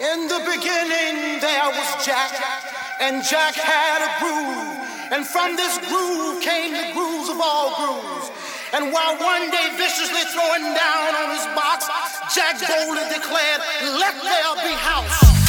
In the beginning there was Jack, and Jack had a groove. And from this groove came the grooves of all grooves. And while one day viciously throwing down on his box, Jack boldly declared, Let there be house.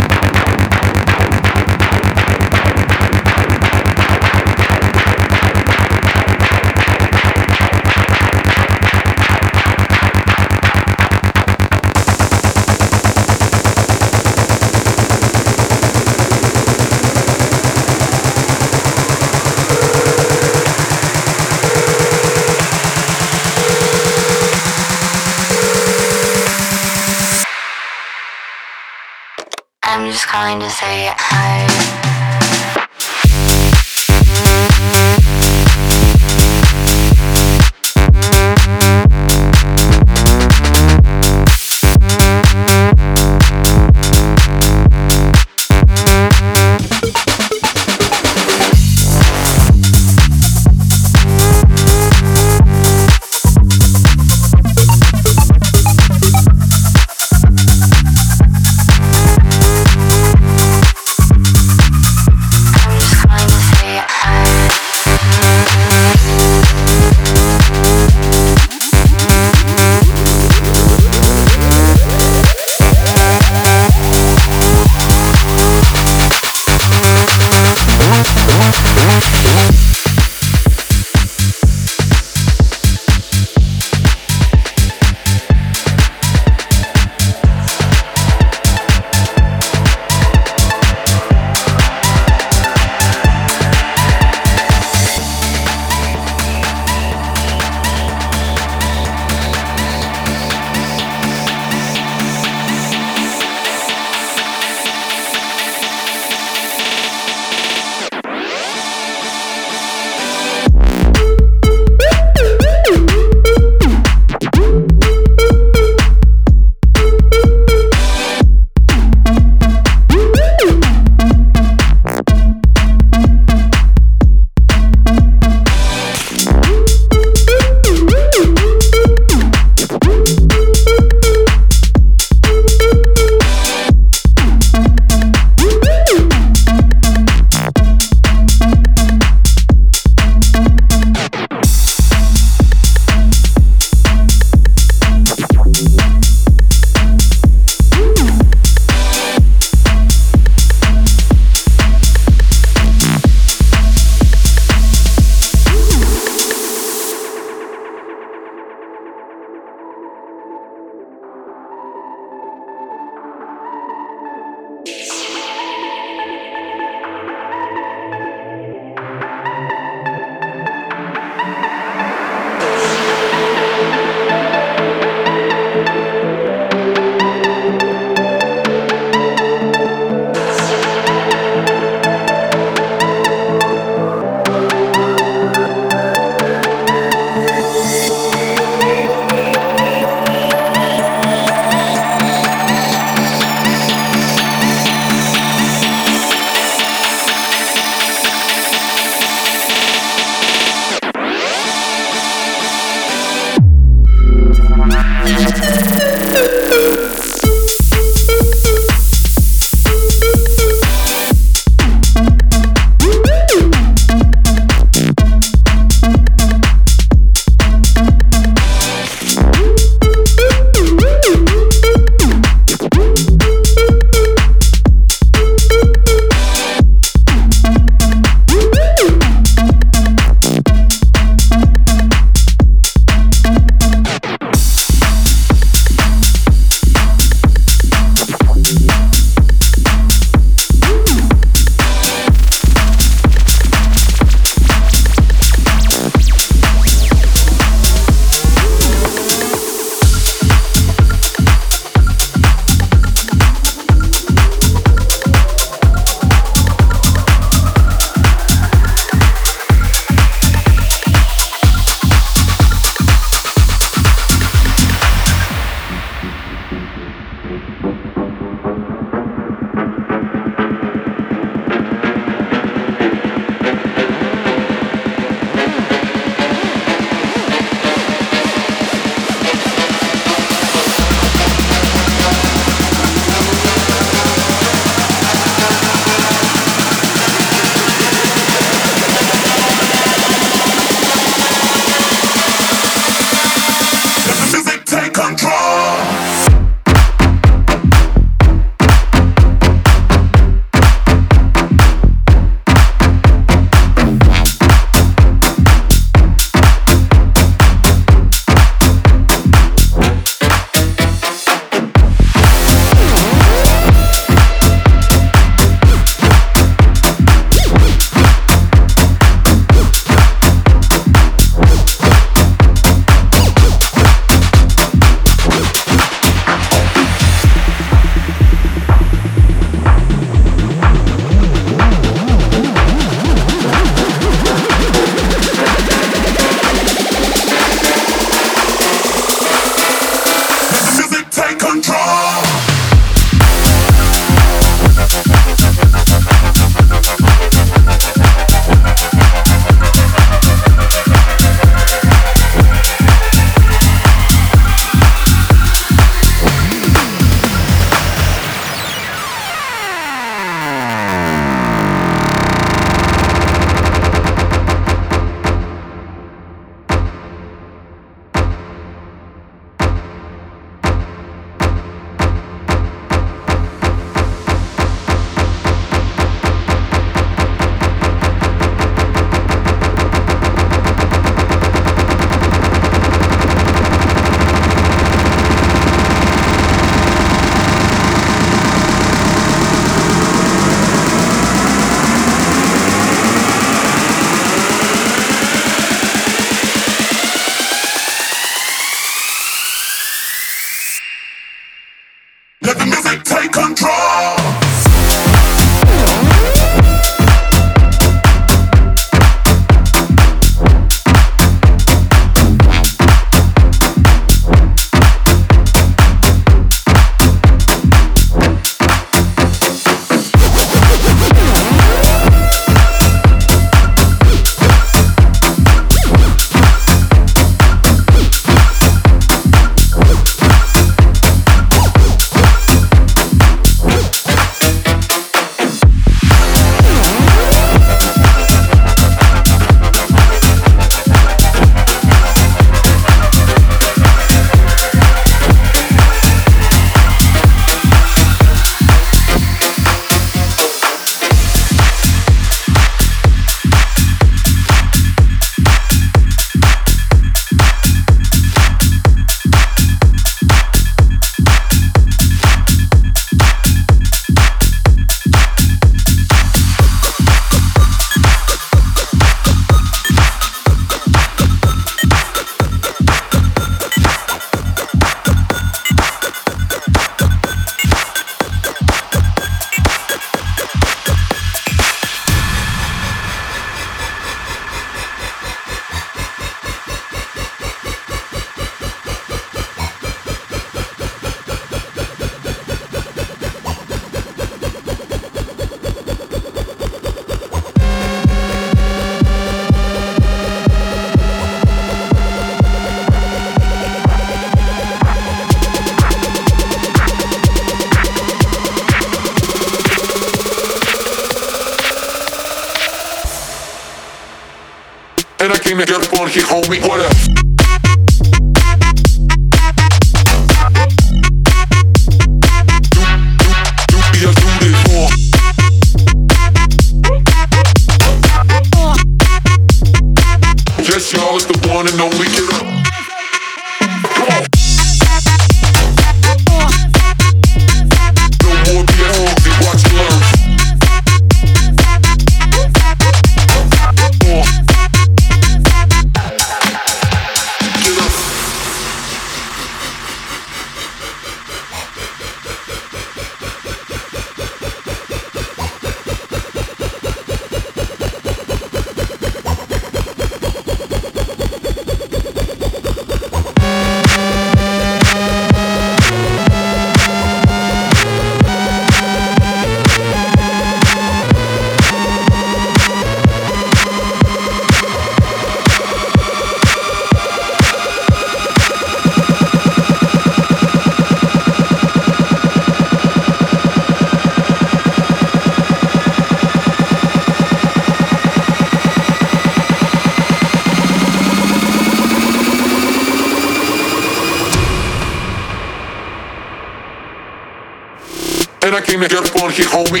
Then I came to get phone, he hold me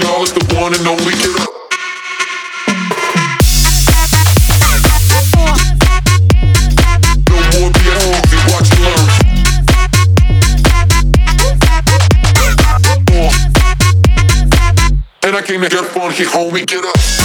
y'all is the one and only second, your phone, he hold me, get up.